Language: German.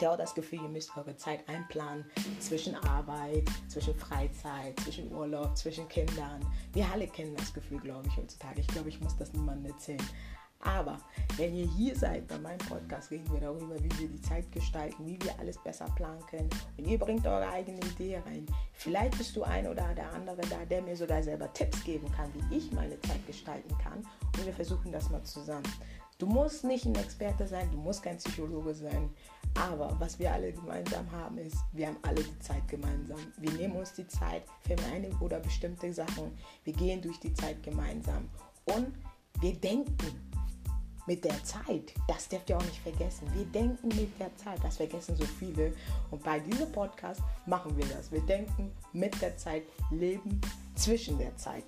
Habt ihr auch das Gefühl, ihr müsst eure Zeit einplanen zwischen Arbeit, zwischen Freizeit, zwischen Urlaub, zwischen Kindern? Wir alle kennen das Gefühl, glaube ich, heutzutage. Ich glaube, ich muss das niemandem erzählen. Aber wenn ihr hier seid bei meinem Podcast, reden wir darüber, wie wir die Zeit gestalten, wie wir alles besser planen können. Und ihr bringt eure eigene Idee rein. Vielleicht bist du ein oder der andere da, der mir sogar selber Tipps geben kann, wie ich meine Zeit gestalten kann. Und wir versuchen das mal zusammen. Du musst nicht ein Experte sein, du musst kein Psychologe sein. Aber was wir alle gemeinsam haben, ist, wir haben alle die Zeit gemeinsam. Wir nehmen uns die Zeit für eine oder bestimmte Sachen. Wir gehen durch die Zeit gemeinsam. Und wir denken mit der Zeit. Das dürft ihr auch nicht vergessen. Wir denken mit der Zeit. Das vergessen so viele. Und bei diesem Podcast machen wir das. Wir denken mit der Zeit, leben zwischen der Zeit.